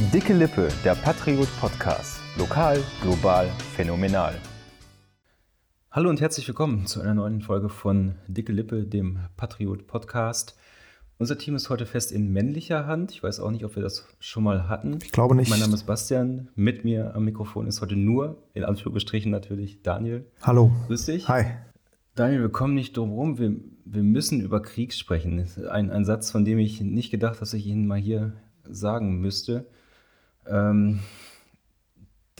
Dicke Lippe, der Patriot Podcast. Lokal, global, phänomenal. Hallo und herzlich willkommen zu einer neuen Folge von Dicke Lippe, dem Patriot Podcast. Unser Team ist heute fest in männlicher Hand. Ich weiß auch nicht, ob wir das schon mal hatten. Ich glaube nicht. Mein Name ist Bastian. Mit mir am Mikrofon ist heute nur, in Anführungsstrichen natürlich, Daniel. Hallo. Grüß dich. Hi. Daniel, wir kommen nicht drum rum. Wir, wir müssen über Krieg sprechen. Ein, ein Satz, von dem ich nicht gedacht, dass ich ihn mal hier sagen müsste. Ähm,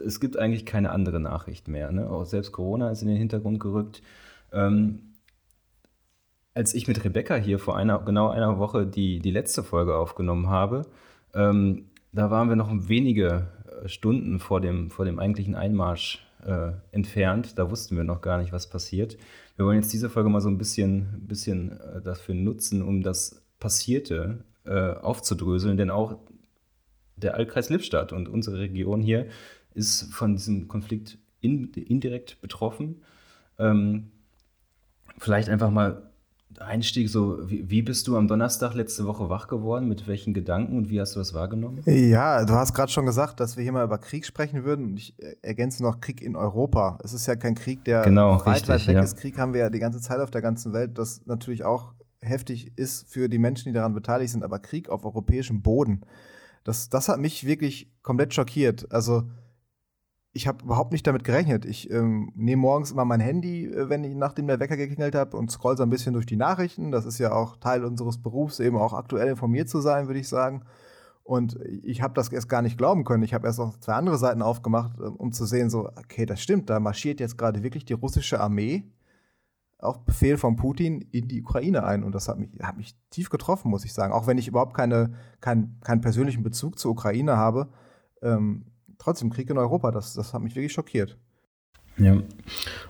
es gibt eigentlich keine andere Nachricht mehr. Ne? Auch selbst Corona ist in den Hintergrund gerückt. Ähm, als ich mit Rebecca hier vor einer, genau einer Woche die, die letzte Folge aufgenommen habe, ähm, da waren wir noch wenige äh, Stunden vor dem, vor dem eigentlichen Einmarsch äh, entfernt. Da wussten wir noch gar nicht, was passiert. Wir wollen jetzt diese Folge mal so ein bisschen, bisschen äh, dafür nutzen, um das Passierte äh, aufzudröseln, denn auch der Altkreis Lippstadt und unsere Region hier ist von diesem Konflikt in, indirekt betroffen. Ähm, vielleicht einfach mal Einstieg, so wie, wie, bist du am Donnerstag letzte Woche wach geworden? Mit welchen Gedanken und wie hast du das wahrgenommen? Ja, du hast gerade schon gesagt, dass wir hier mal über Krieg sprechen würden. Ich ergänze noch Krieg in Europa. Es ist ja kein Krieg, der genau, weit, richtig, weit weg ja. ist. Krieg haben wir ja die ganze Zeit auf der ganzen Welt, das natürlich auch heftig ist für die Menschen, die daran beteiligt sind. Aber Krieg auf europäischem Boden, das, das hat mich wirklich komplett schockiert. Also ich habe überhaupt nicht damit gerechnet. Ich ähm, nehme morgens immer mein Handy, äh, wenn ich nachdem der Wecker geklingelt hat und scroll so ein bisschen durch die Nachrichten. Das ist ja auch Teil unseres Berufs, eben auch aktuell informiert zu sein, würde ich sagen. Und ich habe das erst gar nicht glauben können. Ich habe erst noch zwei andere Seiten aufgemacht, äh, um zu sehen, so, okay, das stimmt, da marschiert jetzt gerade wirklich die russische Armee auf Befehl von Putin in die Ukraine ein. Und das hat mich, hat mich tief getroffen, muss ich sagen. Auch wenn ich überhaupt keine, kein, keinen persönlichen Bezug zur Ukraine habe. Ähm, trotzdem Krieg in Europa, das, das hat mich wirklich schockiert. Ja,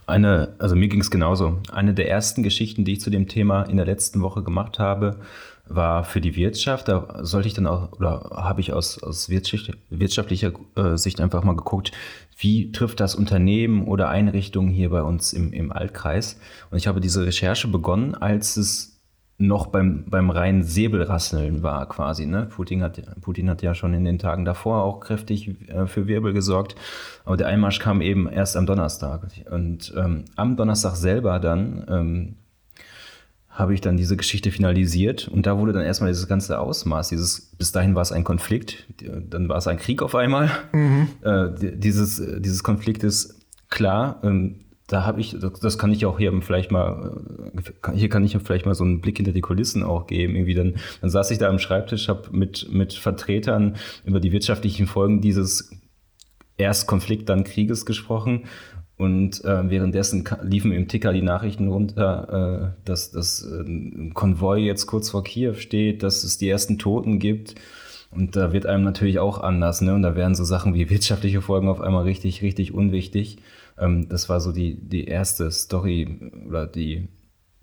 eine, also mir ging es genauso. Eine der ersten Geschichten, die ich zu dem Thema in der letzten Woche gemacht habe, war für die Wirtschaft. Da sollte ich dann auch, oder habe ich aus, aus wirtschaftlicher äh, Sicht einfach mal geguckt, wie trifft das Unternehmen oder Einrichtungen hier bei uns im, im Altkreis. Und ich habe diese Recherche begonnen, als es noch beim, beim reinen Säbelrasseln war quasi. Ne? Putin, hat, Putin hat ja schon in den Tagen davor auch kräftig äh, für Wirbel gesorgt. Aber der Einmarsch kam eben erst am Donnerstag. Und ähm, am Donnerstag selber dann ähm, habe ich dann diese Geschichte finalisiert. Und da wurde dann erstmal dieses ganze Ausmaß, dieses, bis dahin war es ein Konflikt, dann war es ein Krieg auf einmal. Mhm. Äh, dieses, dieses Konfliktes klar. Ähm, da habe ich, das kann ich auch hier vielleicht mal, hier kann ich vielleicht mal so einen Blick hinter die Kulissen auch geben. Irgendwie dann, dann saß ich da am Schreibtisch, habe mit, mit Vertretern über die wirtschaftlichen Folgen dieses erst Konflikt, dann Krieges gesprochen. Und äh, währenddessen liefen im Ticker die Nachrichten runter, äh, dass das äh, Konvoi jetzt kurz vor Kiew steht, dass es die ersten Toten gibt. Und da wird einem natürlich auch anders, ne? Und da werden so Sachen wie wirtschaftliche Folgen auf einmal richtig, richtig unwichtig. Ähm, das war so die, die erste Story oder die,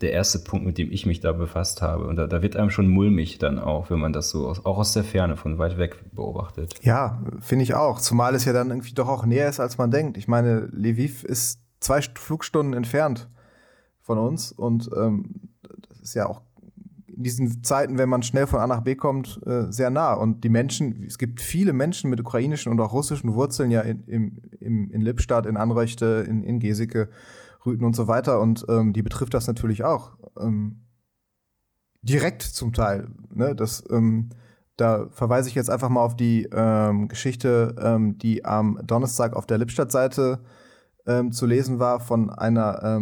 der erste Punkt, mit dem ich mich da befasst habe. Und da, da wird einem schon mulmig dann auch, wenn man das so aus, auch aus der Ferne von weit weg beobachtet. Ja, finde ich auch. Zumal es ja dann irgendwie doch auch näher ist, als man denkt. Ich meine, Lviv ist zwei Flugstunden entfernt von uns und ähm, das ist ja auch in diesen Zeiten, wenn man schnell von A nach B kommt, äh, sehr nah. Und die Menschen, es gibt viele Menschen mit ukrainischen und auch russischen Wurzeln ja in, im, in Lippstadt, in Anrechte, in, in Geseke, Rüten und so weiter. Und ähm, die betrifft das natürlich auch. Ähm, direkt zum Teil. Ne? Das, ähm, da verweise ich jetzt einfach mal auf die ähm, Geschichte, ähm, die am Donnerstag auf der Lippstadt-Seite ähm, zu lesen war von einer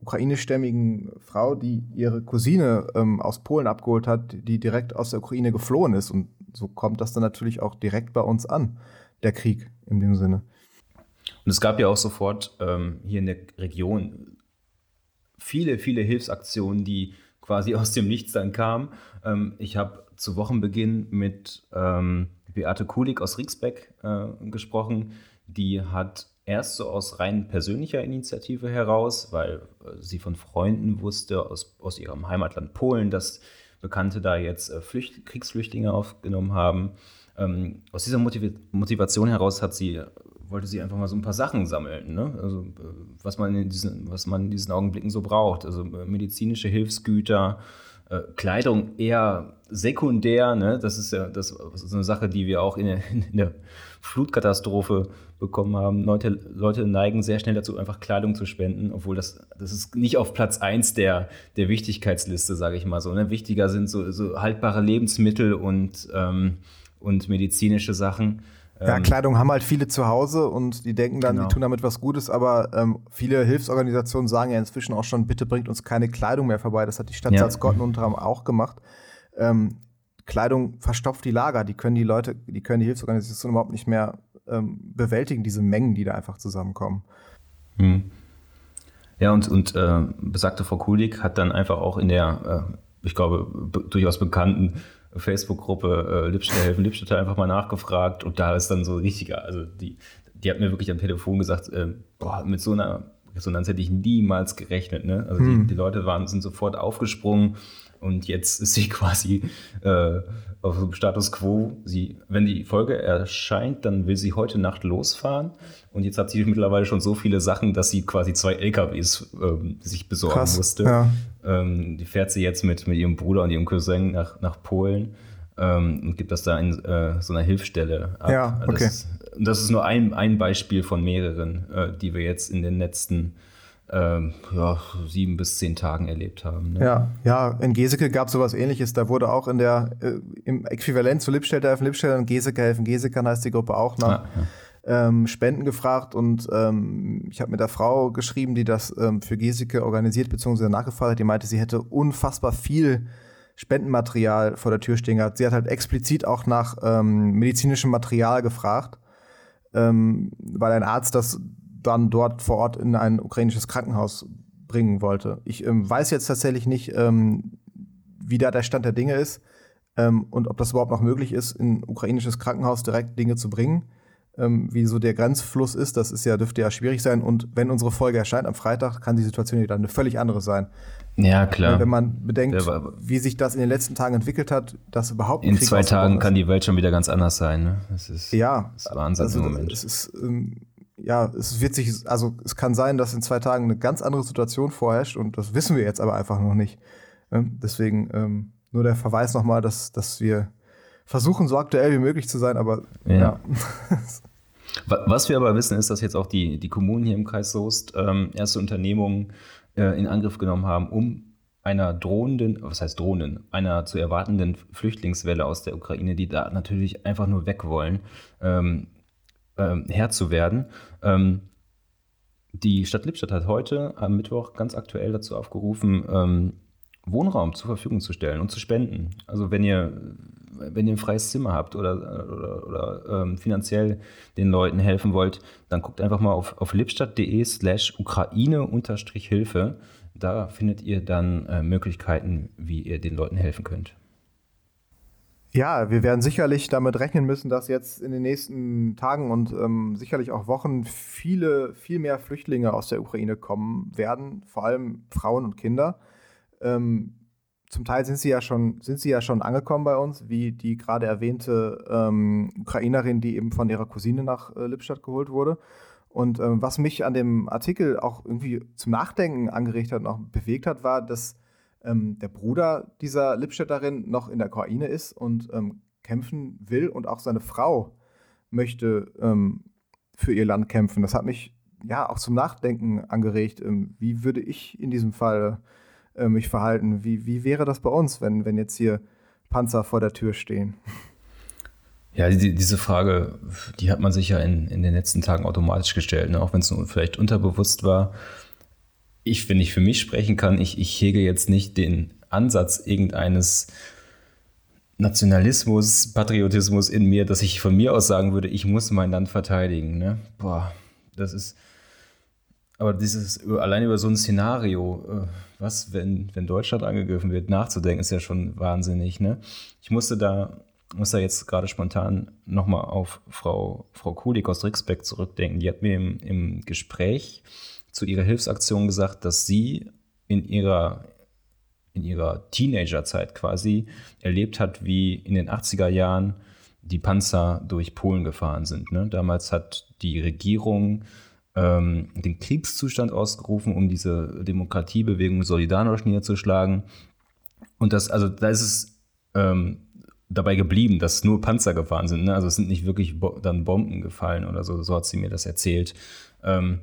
ukrainischstämmigen Frau, die ihre Cousine aus Polen abgeholt hat, die direkt aus der Ukraine geflohen ist. Und so kommt das dann natürlich auch direkt bei uns an, der Krieg in dem Sinne. Und es gab ja auch sofort ähm, hier in der Region viele, viele Hilfsaktionen, die quasi aus dem Nichts dann kamen. Ähm, ich habe zu Wochenbeginn mit ähm, Beate Kulik aus Rieksbeck äh, gesprochen. Die hat erst so aus rein persönlicher Initiative heraus, weil äh, sie von Freunden wusste aus, aus ihrem Heimatland Polen, dass Bekannte da jetzt äh, Flücht, Kriegsflüchtlinge aufgenommen haben. Ähm, aus dieser Motiv Motivation heraus hat sie, wollte sie einfach mal so ein paar Sachen sammeln, ne? also, äh, was, man in diesen, was man in diesen Augenblicken so braucht. Also medizinische Hilfsgüter, äh, Kleidung eher sekundär. Ne? Das ist ja das ist eine Sache, die wir auch in der, in der Flutkatastrophe bekommen haben. Leute, Leute, neigen sehr schnell dazu, einfach Kleidung zu spenden, obwohl das, das ist nicht auf Platz 1 der, der Wichtigkeitsliste, sage ich mal so. Ne? Wichtiger sind so, so haltbare Lebensmittel und, ähm, und medizinische Sachen. Ja, ähm, Kleidung haben halt viele zu Hause und die denken dann, genau. die tun damit was Gutes, aber ähm, viele Hilfsorganisationen sagen ja inzwischen auch schon, bitte bringt uns keine Kleidung mehr vorbei. Das hat die Stadt ja. Salzgotten unter anderem auch gemacht. Ähm, Kleidung verstopft die Lager, die können die Leute, die können die Hilfsorganisationen überhaupt nicht mehr ähm, bewältigen, diese Mengen, die da einfach zusammenkommen. Hm. Ja, und, und äh, besagte Frau Kulik hat dann einfach auch in der, äh, ich glaube, durchaus bekannten Facebook-Gruppe äh, Lippstadt helfen Lippstädter einfach mal nachgefragt und da ist dann so richtiger, also die, die hat mir wirklich am Telefon gesagt, äh, boah, mit so einer Resonanz hätte ich niemals gerechnet. Ne? Also hm. die, die, Leute waren, sind sofort aufgesprungen und jetzt ist sie quasi äh, auf dem Status quo. Sie, wenn die Folge erscheint, dann will sie heute Nacht losfahren. Und jetzt hat sie mittlerweile schon so viele Sachen, dass sie quasi zwei LKWs ähm, sich besorgen Krass, musste. Ja. Ähm, die fährt sie jetzt mit, mit ihrem Bruder und ihrem Cousin nach, nach Polen ähm, und gibt das da in äh, so einer Hilfsstelle ab. Ja, okay. Das das ist nur ein, ein Beispiel von mehreren, äh, die wir jetzt in den letzten ähm, ja, sieben bis zehn Tagen erlebt haben. Ne? Ja, ja, in Geseke gab es sowas ähnliches. Da wurde auch in der, äh, im Äquivalent zu Lippstädter helfen Lippstädter Geseke helfen Gesekern heißt die Gruppe auch nach ah, ja. ähm, Spenden gefragt und ähm, ich habe mit der Frau geschrieben, die das ähm, für Geseke organisiert bzw. nachgefragt hat. Die meinte, sie hätte unfassbar viel Spendenmaterial vor der Tür stehen gehabt. Sie hat halt explizit auch nach ähm, medizinischem Material gefragt, ähm, weil ein Arzt das dann dort vor Ort in ein ukrainisches Krankenhaus bringen wollte. Ich ähm, weiß jetzt tatsächlich nicht, ähm, wie da der Stand der Dinge ist ähm, und ob das überhaupt noch möglich ist, in ein ukrainisches Krankenhaus direkt Dinge zu bringen. Ähm, wie so der Grenzfluss ist, das ist ja, dürfte ja schwierig sein. Und wenn unsere Folge erscheint am Freitag, kann die Situation ja dann eine völlig andere sein. Ja, klar. Wenn man bedenkt, wie sich das in den letzten Tagen entwickelt hat, dass überhaupt In zwei Tagen kann die Welt schon wieder ganz anders sein. Ne? Das ist, ja, das ist Wahnsinn also, im Moment. Es ist, ähm, ja, es wird sich, also es kann sein, dass in zwei Tagen eine ganz andere Situation vorherrscht und das wissen wir jetzt aber einfach noch nicht. Ähm, deswegen ähm, nur der Verweis nochmal, dass, dass wir versuchen, so aktuell wie möglich zu sein, aber ja. ja. Was wir aber wissen, ist, dass jetzt auch die, die Kommunen hier im Kreis Soest ähm, erste Unternehmungen äh, in Angriff genommen haben, um einer drohenden, was heißt drohenden, einer zu erwartenden Flüchtlingswelle aus der Ukraine, die da natürlich einfach nur weg wollen, ähm, ähm, Herr zu werden. Ähm, die Stadt Lippstadt hat heute am Mittwoch ganz aktuell dazu aufgerufen, ähm, Wohnraum zur Verfügung zu stellen und zu spenden. Also wenn ihr, wenn ihr ein freies Zimmer habt oder, oder, oder ähm, finanziell den Leuten helfen wollt, dann guckt einfach mal auf, auf lippstadt.de slash Ukraine-Hilfe. Da findet ihr dann äh, Möglichkeiten, wie ihr den Leuten helfen könnt. Ja, wir werden sicherlich damit rechnen müssen, dass jetzt in den nächsten Tagen und ähm, sicherlich auch Wochen viele, viel mehr Flüchtlinge aus der Ukraine kommen werden, vor allem Frauen und Kinder. Ähm, zum Teil sind sie ja schon, sind sie ja schon angekommen bei uns, wie die gerade erwähnte ähm, Ukrainerin, die eben von ihrer Cousine nach äh, Lippstadt geholt wurde. Und ähm, was mich an dem Artikel auch irgendwie zum Nachdenken angeregt hat und auch bewegt hat, war, dass ähm, der Bruder dieser Lippstädterin noch in der Ukraine ist und ähm, kämpfen will und auch seine Frau möchte ähm, für ihr Land kämpfen. Das hat mich ja auch zum Nachdenken angeregt. Ähm, wie würde ich in diesem Fall äh, mich verhalten? Wie, wie wäre das bei uns, wenn, wenn jetzt hier Panzer vor der Tür stehen? Ja, die, diese Frage, die hat man sich ja in, in den letzten Tagen automatisch gestellt, ne? auch wenn es vielleicht unterbewusst war ich, wenn ich für mich sprechen kann, ich, ich hege jetzt nicht den Ansatz irgendeines Nationalismus, Patriotismus in mir, dass ich von mir aus sagen würde, ich muss mein Land verteidigen. Ne? Boah, das ist. Aber dieses allein über so ein Szenario, äh, was, wenn, wenn Deutschland angegriffen wird, nachzudenken, ist ja schon wahnsinnig. Ne? Ich musste da, muss da jetzt gerade spontan nochmal auf Frau, Frau Kulik aus Rixbeck zurückdenken. Die hat mir im, im Gespräch zu ihrer Hilfsaktion gesagt, dass sie in ihrer, in ihrer Teenagerzeit quasi erlebt hat, wie in den 80er Jahren die Panzer durch Polen gefahren sind. Ne? Damals hat die Regierung ähm, den Kriegszustand ausgerufen, um diese Demokratiebewegung Solidarność niederzuschlagen. Und das, also da ist es ähm, dabei geblieben, dass nur Panzer gefahren sind. Ne? Also es sind nicht wirklich Bo dann Bomben gefallen oder so, so hat sie mir das erzählt. Ähm,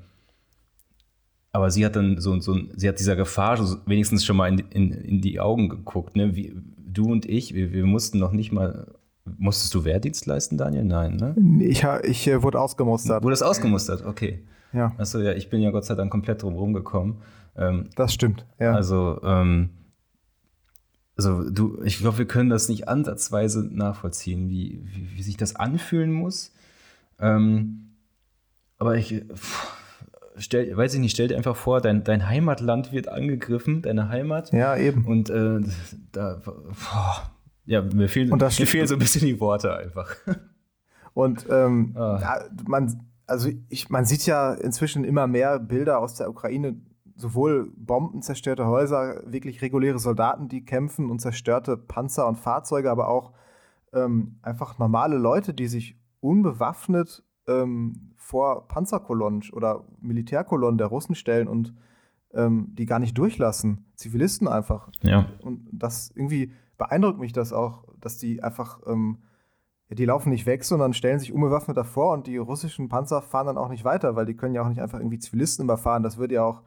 aber sie hat dann so, so sie hat dieser Gefahr wenigstens schon mal in, in, in die Augen geguckt. Ne? Wie, du und ich, wir, wir mussten noch nicht mal Musstest du Wehrdienst leisten, Daniel? Nein, ne? Ich, ich äh, wurde ausgemustert. Wurde es ausgemustert? Okay. Ja. Achso, ja, ich bin ja Gott sei Dank komplett drum rumgekommen. Ähm, das stimmt, ja. Also, ähm, also du, ich glaube, wir können das nicht ansatzweise nachvollziehen, wie, wie, wie sich das anfühlen muss. Ähm, aber ich stell, weiß ich nicht, stell dir einfach vor, dein, dein Heimatland wird angegriffen, deine Heimat. Ja, eben. Und äh, da, boah, ja, mir fehlen, mir fehlen so ein bisschen die Worte einfach. Und ähm, ah. man, also ich, man sieht ja inzwischen immer mehr Bilder aus der Ukraine, sowohl Bomben, zerstörte Häuser, wirklich reguläre Soldaten, die kämpfen und zerstörte Panzer und Fahrzeuge, aber auch ähm, einfach normale Leute, die sich unbewaffnet ähm, vor Panzerkolonnen oder Militärkolonnen der Russen stellen und ähm, die gar nicht durchlassen. Zivilisten einfach. Ja. Und das irgendwie beeindruckt mich das auch, dass die einfach, ähm, die laufen nicht weg, sondern stellen sich unbewaffnet davor und die russischen Panzer fahren dann auch nicht weiter, weil die können ja auch nicht einfach irgendwie Zivilisten überfahren. Das würde ja auch,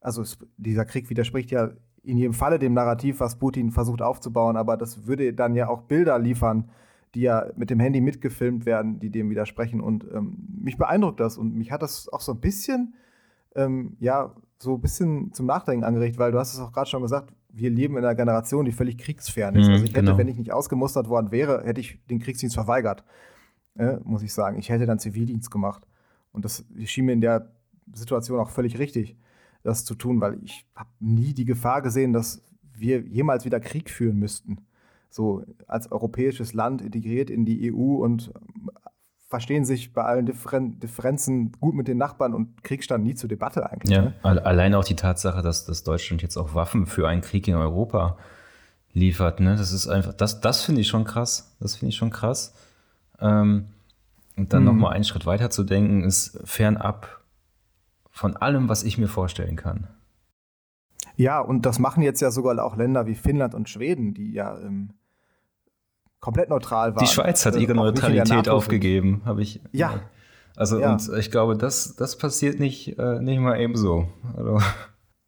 also es, dieser Krieg widerspricht ja in jedem Falle dem Narrativ, was Putin versucht aufzubauen, aber das würde dann ja auch Bilder liefern, die ja mit dem Handy mitgefilmt werden, die dem widersprechen. Und ähm, mich beeindruckt das und mich hat das auch so ein bisschen, ähm, ja, so ein bisschen zum Nachdenken angeregt, weil du hast es auch gerade schon gesagt, wir leben in einer Generation, die völlig kriegsfern ist. Mhm, also ich hätte, genau. wenn ich nicht ausgemustert worden wäre, hätte ich den Kriegsdienst verweigert, äh, muss ich sagen. Ich hätte dann Zivildienst gemacht. Und das schien mir in der Situation auch völlig richtig, das zu tun, weil ich habe nie die Gefahr gesehen, dass wir jemals wieder Krieg führen müssten. So als europäisches Land integriert in die EU und verstehen sich bei allen Differen Differenzen gut mit den Nachbarn und Krieg stand nie zur Debatte eigentlich. Ja, ne? allein auch die Tatsache, dass, dass Deutschland jetzt auch Waffen für einen Krieg in Europa liefert, ne? Das ist einfach, das, das finde ich schon krass. Das finde ich schon krass. Ähm, und dann mhm. nochmal einen Schritt weiter zu denken, ist fernab von allem, was ich mir vorstellen kann. Ja, und das machen jetzt ja sogar auch Länder wie Finnland und Schweden, die ja ähm, komplett neutral waren. Die Schweiz hat ihre Neutralität aufgegeben, habe ich. Ja. Also ja. und ich glaube, das, das passiert nicht, äh, nicht mal eben so. Also.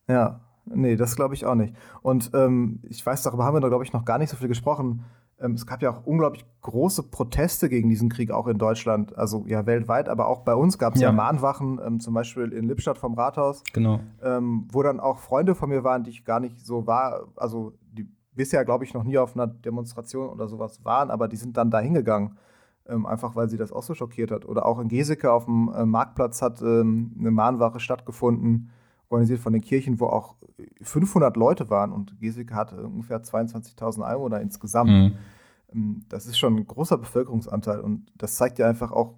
Ja, nee, das glaube ich auch nicht. Und ähm, ich weiß, darüber haben wir da, glaube ich, noch gar nicht so viel gesprochen. Ähm, es gab ja auch unglaublich große Proteste gegen diesen Krieg, auch in Deutschland, also ja weltweit, aber auch bei uns gab es ja. ja. Mahnwachen, ähm, zum Beispiel in Lippstadt vom Rathaus. Genau. Ähm, wo dann auch Freunde von mir waren, die ich gar nicht so war, also bisher, glaube ich, noch nie auf einer Demonstration oder sowas waren, aber die sind dann da hingegangen, ähm, einfach weil sie das auch so schockiert hat. Oder auch in Geseke auf dem äh, Marktplatz hat ähm, eine Mahnwache stattgefunden, organisiert von den Kirchen, wo auch 500 Leute waren und Geseke hat ungefähr 22.000 Einwohner insgesamt. Mhm. Ähm, das ist schon ein großer Bevölkerungsanteil und das zeigt ja einfach auch,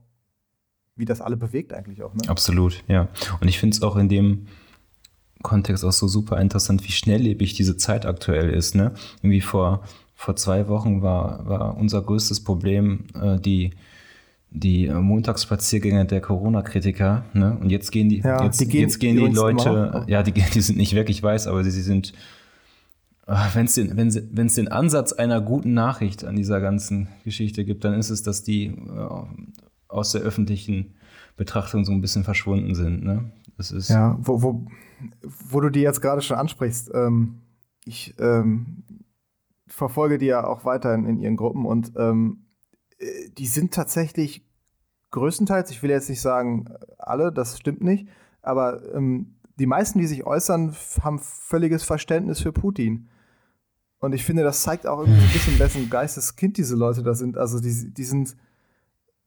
wie das alle bewegt eigentlich auch. Ne? Absolut, ja. Und ich finde es auch in dem Kontext auch so super interessant, wie schnelllebig diese Zeit aktuell ist. Ne? Irgendwie vor, vor zwei Wochen war, war unser größtes Problem äh, die, die Montagsspaziergänge der Corona-Kritiker. Ne? Und jetzt gehen die, ja, jetzt, die gehen, jetzt gehen die, die Leute, ja, die, die sind nicht weg, ich weiß, aber sie, sie sind, ah, wenn es den, den Ansatz einer guten Nachricht an dieser ganzen Geschichte gibt, dann ist es, dass die äh, aus der öffentlichen Betrachtung so ein bisschen verschwunden sind. Ne? Das ist ja, wo, wo, wo du die jetzt gerade schon ansprichst, ähm, ich ähm, verfolge die ja auch weiterhin in ihren Gruppen und ähm, äh, die sind tatsächlich größtenteils, ich will jetzt nicht sagen alle, das stimmt nicht, aber ähm, die meisten, die sich äußern, haben völliges Verständnis für Putin. Und ich finde, das zeigt auch irgendwie ein bisschen, wessen Geisteskind diese Leute da sind. Also die, die sind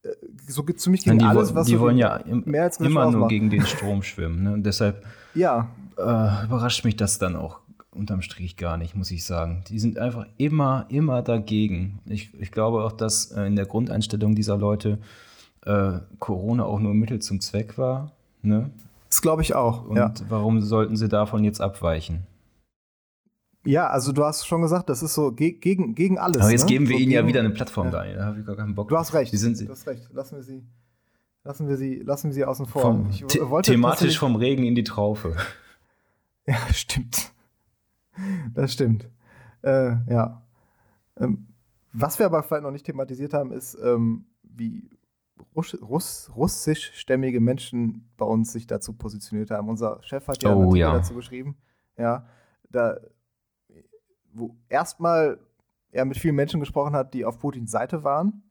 äh, so ziemlich gegen die, alles, was die so wollen ja im, mehr als immer nur gegen den Strom schwimmen. Ne? Und deshalb ja. äh, überrascht mich das dann auch unterm Strich gar nicht, muss ich sagen. Die sind einfach immer, immer dagegen. Ich, ich glaube auch, dass äh, in der Grundeinstellung dieser Leute äh, Corona auch nur Mittel zum Zweck war. Ne? Das glaube ich auch. Und ja. warum sollten sie davon jetzt abweichen? Ja, also du hast schon gesagt, das ist so ge gegen, gegen alles. Aber jetzt ne? geben wir so ihnen ja wieder eine Plattform ja. da. Da habe ich gar keinen Bock. Du hast recht. Du hast recht. Lassen wir sie, lassen wir sie, lassen wir sie außen vor. Vom, ich wollte thematisch vom Regen in die Traufe. Ja, stimmt. Das stimmt. Äh, ja. Ähm, was wir aber vielleicht noch nicht thematisiert haben, ist, ähm, wie Russ Russ russischstämmige Menschen bei uns sich dazu positioniert haben. Unser Chef hat ja oh, ja. dazu geschrieben. Ja, da, wo erstmal er mit vielen Menschen gesprochen hat, die auf Putins Seite waren.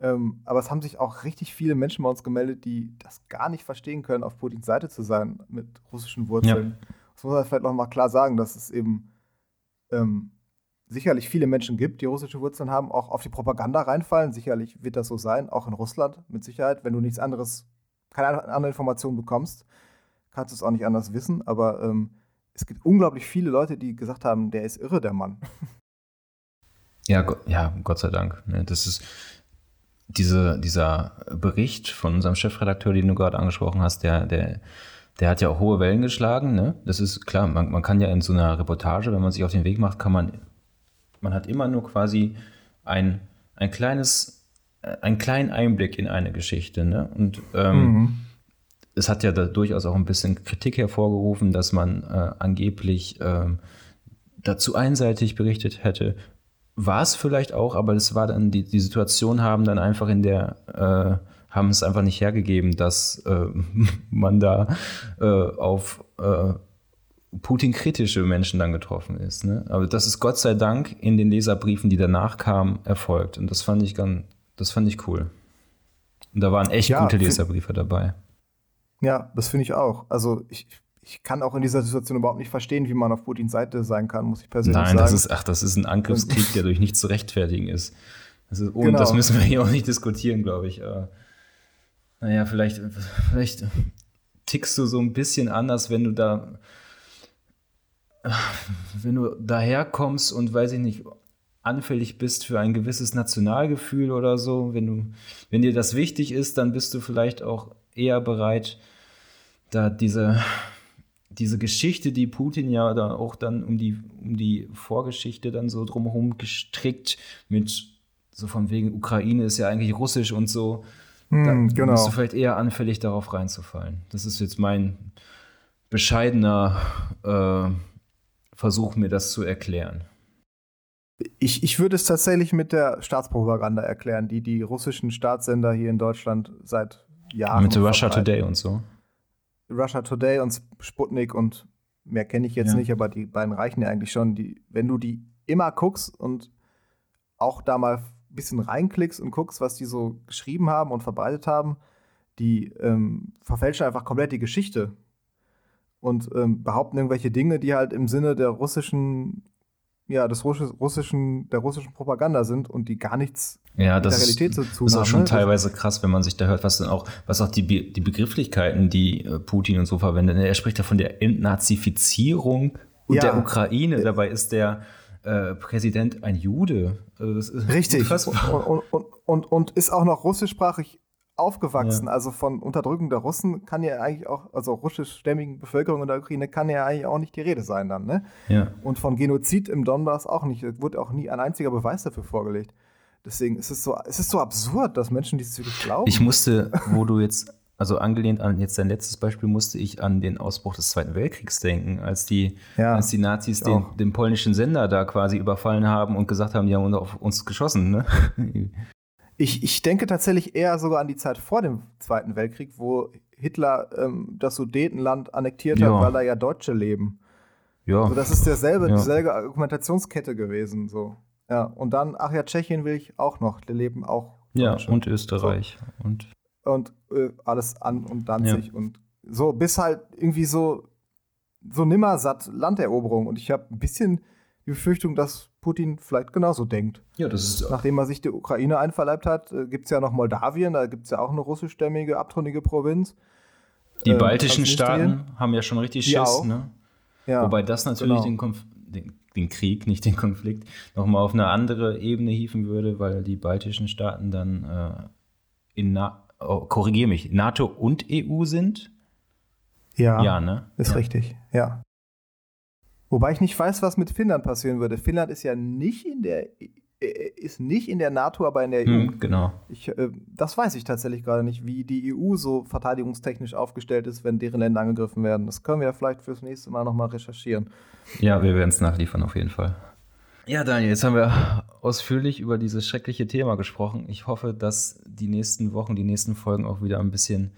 Ähm, aber es haben sich auch richtig viele Menschen bei uns gemeldet, die das gar nicht verstehen können, auf Putins Seite zu sein mit russischen Wurzeln. Ja. Das muss man vielleicht noch mal klar sagen, dass es eben ähm, sicherlich viele Menschen gibt, die russische Wurzeln haben, auch auf die Propaganda reinfallen. Sicherlich wird das so sein, auch in Russland mit Sicherheit. Wenn du nichts anderes, keine andere Information bekommst, kannst du es auch nicht anders wissen. Aber ähm, es gibt unglaublich viele Leute, die gesagt haben, der ist irre, der Mann. Ja, ja Gott sei Dank. Ne? Das ist diese, dieser Bericht von unserem Chefredakteur, den du gerade angesprochen hast, der, der, der hat ja auch hohe Wellen geschlagen. Ne? Das ist klar, man, man kann ja in so einer Reportage, wenn man sich auf den Weg macht, kann man, man hat immer nur quasi ein, ein kleines, äh, einen kleinen Einblick in eine Geschichte. Ne? Und ähm, mhm es hat ja da durchaus auch ein bisschen Kritik hervorgerufen, dass man äh, angeblich äh, dazu einseitig berichtet hätte. War es vielleicht auch, aber es war dann, die, die Situation haben dann einfach in der, äh, haben es einfach nicht hergegeben, dass äh, man da äh, auf äh, Putin-kritische Menschen dann getroffen ist. Ne? Aber das ist Gott sei Dank in den Leserbriefen, die danach kamen, erfolgt. Und das fand ich ganz, das fand ich cool. Und da waren echt ja, gute Leserbriefe dabei. Ja, das finde ich auch. Also ich, ich kann auch in dieser Situation überhaupt nicht verstehen, wie man auf Putins Seite sein kann, muss ich persönlich Nein, sagen. Nein, das ist, ach, das ist ein Angriffskrieg, der durch nichts zu rechtfertigen ist. Das ist und genau. das müssen wir hier auch nicht diskutieren, glaube ich. Äh, naja, vielleicht, vielleicht tickst du so ein bisschen anders, wenn du da, wenn du daherkommst und weiß ich nicht, anfällig bist für ein gewisses Nationalgefühl oder so. Wenn du, wenn dir das wichtig ist, dann bist du vielleicht auch eher bereit, da diese, diese Geschichte, die Putin ja da auch dann um die, um die Vorgeschichte dann so drumherum gestrickt mit so von wegen Ukraine ist ja eigentlich russisch und so, hm, dann genau. bist du vielleicht eher anfällig darauf reinzufallen. Das ist jetzt mein bescheidener äh, Versuch, mir das zu erklären. Ich, ich würde es tatsächlich mit der Staatspropaganda erklären, die die russischen Staatssender hier in Deutschland seit Jahren. Mit Russia Today und so. Russia Today und Sputnik und mehr kenne ich jetzt ja. nicht, aber die beiden reichen ja eigentlich schon. Die, wenn du die immer guckst und auch da mal ein bisschen reinklickst und guckst, was die so geschrieben haben und verbreitet haben, die ähm, verfälschen einfach komplett die Geschichte und ähm, behaupten irgendwelche Dinge, die halt im Sinne der russischen ja, des russischen, der russischen Propaganda sind und die gar nichts ja, der Realität. Das ist auch schon ne? teilweise krass, wenn man sich da hört, was dann auch, was auch die, die Begrifflichkeiten, die äh, Putin und so verwendet. Er spricht ja von der Entnazifizierung ja. der Ukraine. Dabei ist der äh, Präsident ein Jude. Also Richtig. Und, und, und, und, ist auch noch russischsprachig aufgewachsen. Ja. Also von Unterdrückung der Russen kann ja eigentlich auch, also russischstämmigen Bevölkerung in der Ukraine kann ja eigentlich auch nicht die Rede sein dann, ne? Ja. Und von Genozid im Donbass auch nicht. Es wurde auch nie ein einziger Beweis dafür vorgelegt. Deswegen ist es so, es ist so absurd, dass Menschen dieses wirklich glauben. Ich musste, wo du jetzt, also angelehnt an jetzt dein letztes Beispiel, musste ich an den Ausbruch des Zweiten Weltkriegs denken, als die, ja, als die Nazis den, den, polnischen Sender da quasi überfallen haben und gesagt haben, die haben auf uns geschossen, ne? Ich, ich denke tatsächlich eher sogar an die Zeit vor dem Zweiten Weltkrieg, wo Hitler ähm, das Sudetenland annektiert ja. hat, weil da ja Deutsche leben. Ja. Also das ist derselbe, dieselbe Argumentationskette gewesen. So. Ja, und dann, ach ja, Tschechien will ich auch noch. Da leben auch. Ja, und Österreich. So. Und, und äh, alles an und Danzig. Ja. Und so, bis halt irgendwie so, so nimmersatt Landeroberung. Und ich habe ein bisschen die Befürchtung, dass Putin vielleicht genauso denkt. Ja, das ist Nachdem er sich die Ukraine einverleibt hat, äh, gibt es ja noch Moldawien, da gibt es ja auch eine russischstämmige, abtrünnige Provinz. Die ähm, baltischen Staaten haben ja schon richtig Schiss, ne? Ja, Wobei das natürlich genau. den, den, den, Krieg, nicht den Konflikt, nochmal auf eine andere Ebene hieven würde, weil die baltischen Staaten dann äh, in, Na oh, korrigiere mich, NATO und EU sind. Ja, ja ne? ist ja. richtig, ja. Wobei ich nicht weiß, was mit Finnland passieren würde. Finnland ist ja nicht in der äh, ist nicht in der NATO, aber in der EU. Hm, genau. Ich, äh, das weiß ich tatsächlich gerade nicht, wie die EU so verteidigungstechnisch aufgestellt ist, wenn deren Länder angegriffen werden. Das können wir ja vielleicht fürs nächste Mal nochmal recherchieren. Ja, wir werden es nachliefern auf jeden Fall. Ja, Daniel, jetzt haben wir ausführlich über dieses schreckliche Thema gesprochen. Ich hoffe, dass die nächsten Wochen, die nächsten Folgen auch wieder ein bisschen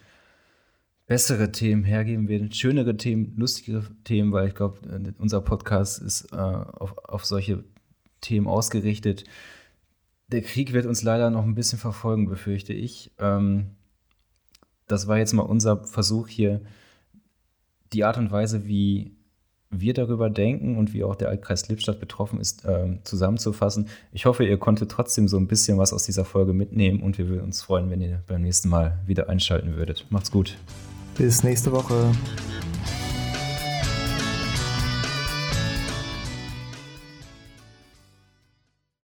bessere Themen hergeben werden, schönere Themen, lustigere Themen, weil ich glaube, unser Podcast ist äh, auf, auf solche Themen ausgerichtet. Der Krieg wird uns leider noch ein bisschen verfolgen, befürchte ich. Ähm, das war jetzt mal unser Versuch hier, die Art und Weise, wie wir darüber denken und wie auch der Altkreis Lippstadt betroffen ist, äh, zusammenzufassen. Ich hoffe, ihr konntet trotzdem so ein bisschen was aus dieser Folge mitnehmen und wir würden uns freuen, wenn ihr beim nächsten Mal wieder einschalten würdet. Macht's gut. Bis nächste Woche.